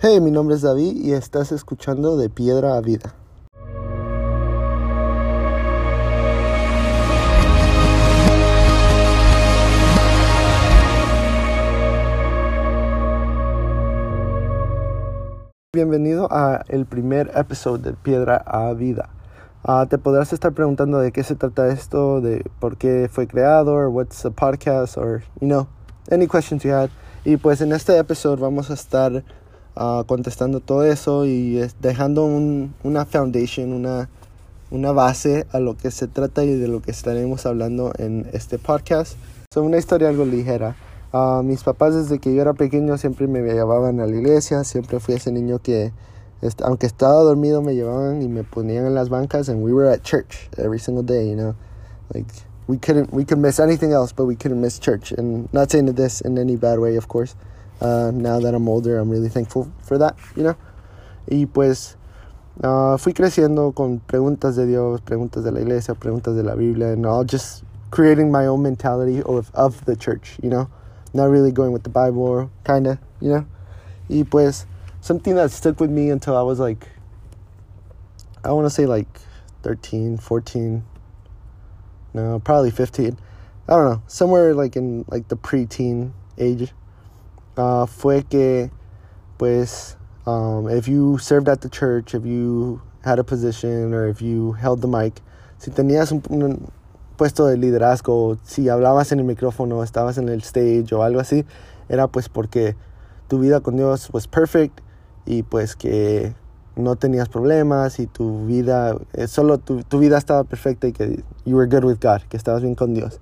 Hey, mi nombre es David y estás escuchando De Piedra a Vida. Bienvenido a el primer episodio de Piedra a Vida. Uh, te podrás estar preguntando de qué se trata esto, de por qué fue creado, or what's a podcast, or you know, any questions you had. Y pues en este episodio vamos a estar uh, contestando todo eso y dejando un, una foundation, una, una base a lo que se trata y de lo que estaremos hablando en este podcast. Es una historia algo ligera. Uh, mis papás desde que yo era pequeño siempre me llevaban a la iglesia, siempre fui ese niño que aunque estaba dormido me llevaban y me ponían en las bancas and we were at church every single day, you know. Like we couldn't we could miss anything else but we couldn't miss church and not saying this in any bad way, of course. Uh, now that I'm older, I'm really thankful for that, you know. Y pues uh, fui creciendo con preguntas de Dios, preguntas de la iglesia, preguntas de la Biblia, and all just creating my own mentality of, of the church, you know. Not really going with the Bible, kinda, you know. Y pues something that stuck with me until I was like, I want to say like 13, 14, no, probably 15. I don't know, somewhere like in like the preteen age uh, fue que, pues, um, if you served at the church, if you had a position, or if you held the mic, si tenías un, un puesto de liderazgo, si hablabas en el micrófono, estabas en el stage o algo así, era pues porque tu vida con Dios was perfect y pues que no tenías problemas y tu vida, eh, solo tu, tu, vida estaba perfecta y que you were good with God, que estabas bien con Dios.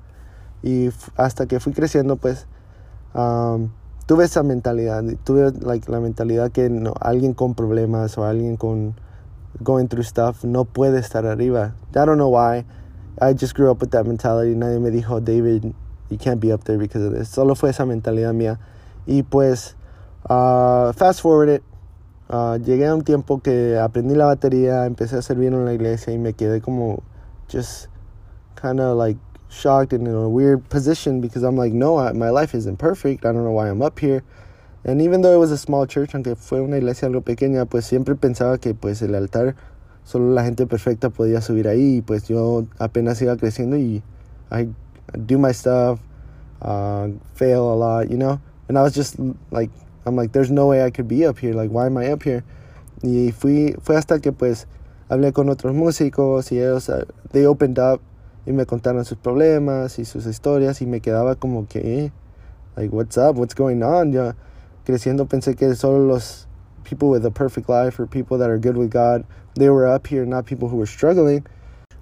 Y hasta que fui creciendo, pues, um, tuve esa mentalidad, tuve like, la mentalidad que alguien con problemas o alguien con going through stuff no puede estar arriba. I don't know why. I just grew up with that mentality. Nadie me dijo, David, you can't be up there because of this. Solo fue esa mentalidad mía. Y pues, uh, fast forward it. Uh, llegué a un tiempo que aprendí la batería, empecé a servir en la iglesia y me quedé como just kind of like shocked and in a weird position because I'm like, no, I, my life isn't perfect. I don't know why I'm up here. And even though it was a small church, aunque fue una iglesia algo pequeña, pues siempre pensaba que pues el altar solo la gente perfecta podía subir ahí. Pues yo apenas iba creciendo y I, I do my stuff, uh, fail a lot, you know. And I was just like, I'm like, there's no way I could be up here. Like, why am I up here? Y fui, fue hasta que pues hablé con otros músicos y ellos, uh, they opened up y me contaron sus problemas y sus historias y me quedaba como que, like, what's up, what's going on? Ya creciendo pensé que solo los people with a perfect life or people that are good with God, they were up here, not people who were struggling.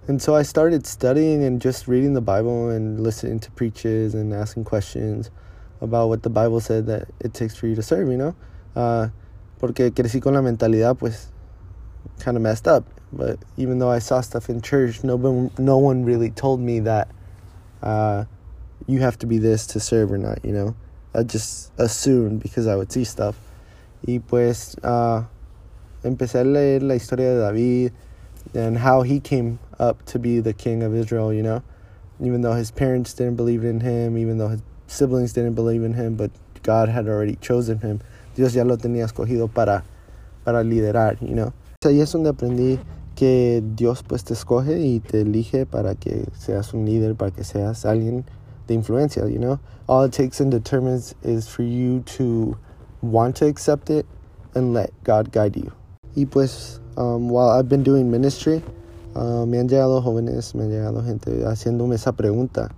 And so I started studying and just reading the Bible and listening to preaches and asking questions about what the Bible said that it takes for you to serve, you know? Uh, porque crecí con la mentalidad, pues, kind of messed up. But even though I saw stuff in church, no one, no one really told me that uh, you have to be this to serve or not, you know. I just assumed because I would see stuff. Y pues uh, empecé a leer la historia de David and how he came up to be the king of Israel, you know. Even though his parents didn't believe in him, even though his siblings didn't believe in him, but God had already chosen him. Dios ya lo tenía escogido para, para liderar, you know. Ahí es donde aprendí que Dios pues te escoge y te elige para que seas un líder, para que seas alguien de influencia, you know? All it takes and determines is for you to want to accept it and let God guide you. Y pues, um, while I've been doing ministry, uh, me han llegado jóvenes, me han llegado gente haciéndome esa pregunta,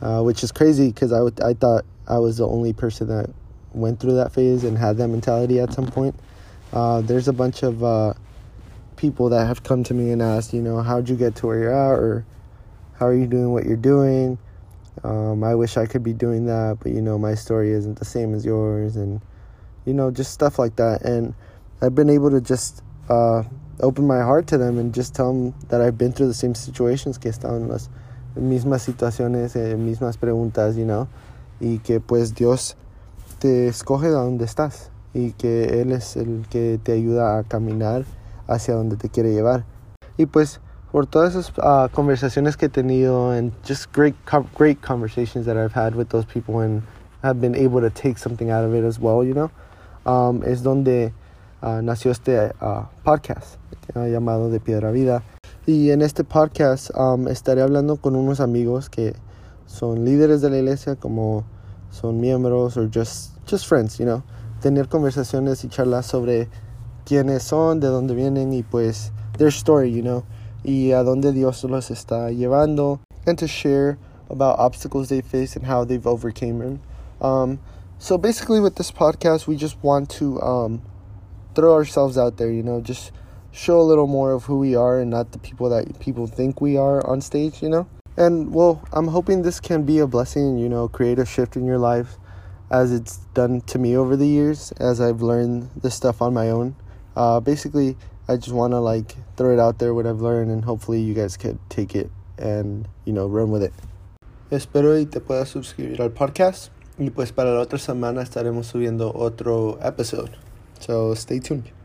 uh, which is crazy because I, I thought I was the only person that went through that phase and had that mentality at some point. Uh, there's a bunch of uh, people that have come to me and asked, you know, how'd you get to where you're at, or how are you doing what you're doing? Um, I wish I could be doing that, but you know, my story isn't the same as yours, and you know, just stuff like that. And I've been able to just uh, open my heart to them and just tell them that I've been through the same situations, que en las mismas situaciones, eh, mismas preguntas, you know, y que pues Dios te escoge de donde estás y que Él es el que te ayuda a caminar hacia donde te quiere llevar. Y pues por todas esas uh, conversaciones que he tenido and just great great conversations that I've had with those people and have been able to take something out of it as well, you know, um, es donde uh, nació este uh, podcast llamado De Piedra Vida. Y en este podcast um, estaré hablando con unos amigos que son líderes de la iglesia, como son miembros o just, just friends, you know. Tener conversaciones y charlas sobre quiénes son, de dónde vienen y pues their story, you know. Y a dónde Dios los está llevando. And to share about obstacles they face and how they've overcame them. Um, so basically with this podcast, we just want to um, throw ourselves out there, you know, just show a little more of who we are and not the people that people think we are on stage, you know? And well, I'm hoping this can be a blessing, you know, create a shift in your life as it's done to me over the years as I've learned this stuff on my own. Uh, basically, I just want to like throw it out there what I've learned and hopefully you guys could take it and, you know, run with it. Espero y te puedas suscribir al podcast y pues para la otra semana estaremos subiendo otro episode. So stay tuned.